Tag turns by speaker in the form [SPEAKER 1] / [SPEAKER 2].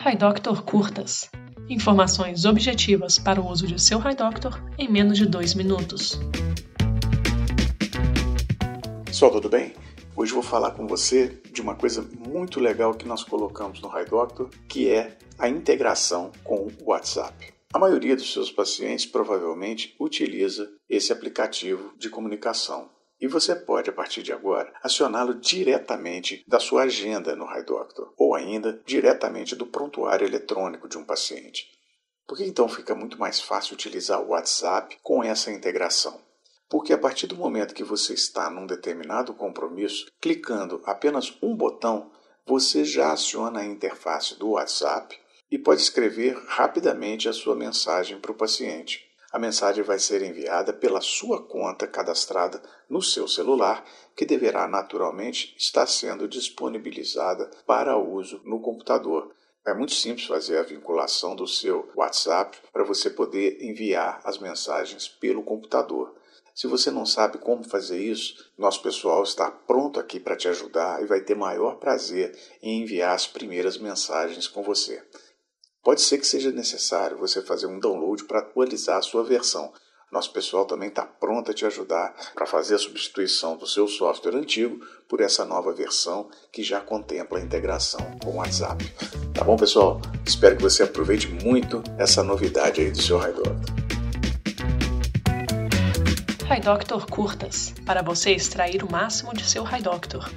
[SPEAKER 1] HiDoctor Curtas. Informações objetivas para o uso de seu HiDoctor em menos de dois minutos.
[SPEAKER 2] Pessoal, tudo bem? Hoje vou falar com você de uma coisa muito legal que nós colocamos no HiDoctor, que é a integração com o WhatsApp. A maioria dos seus pacientes provavelmente utiliza esse aplicativo de comunicação. E você pode, a partir de agora, acioná-lo diretamente da sua agenda no HiDoctor, ou ainda diretamente do prontuário eletrônico de um paciente. Por que então fica muito mais fácil utilizar o WhatsApp com essa integração? Porque a partir do momento que você está num determinado compromisso, clicando apenas um botão, você já aciona a interface do WhatsApp e pode escrever rapidamente a sua mensagem para o paciente. A mensagem vai ser enviada pela sua conta cadastrada no seu celular, que deverá naturalmente estar sendo disponibilizada para uso no computador. É muito simples fazer a vinculação do seu WhatsApp para você poder enviar as mensagens pelo computador. Se você não sabe como fazer isso, nosso pessoal está pronto aqui para te ajudar e vai ter maior prazer em enviar as primeiras mensagens com você. Pode ser que seja necessário você fazer um download para atualizar a sua versão. Nosso pessoal também está pronto a te ajudar para fazer a substituição do seu software antigo por essa nova versão que já contempla a integração com o WhatsApp. Tá bom, pessoal? Espero que você aproveite muito essa novidade aí do seu HiDoctor.
[SPEAKER 1] HiDoctor Curtas para você extrair o máximo de seu HiDoctor.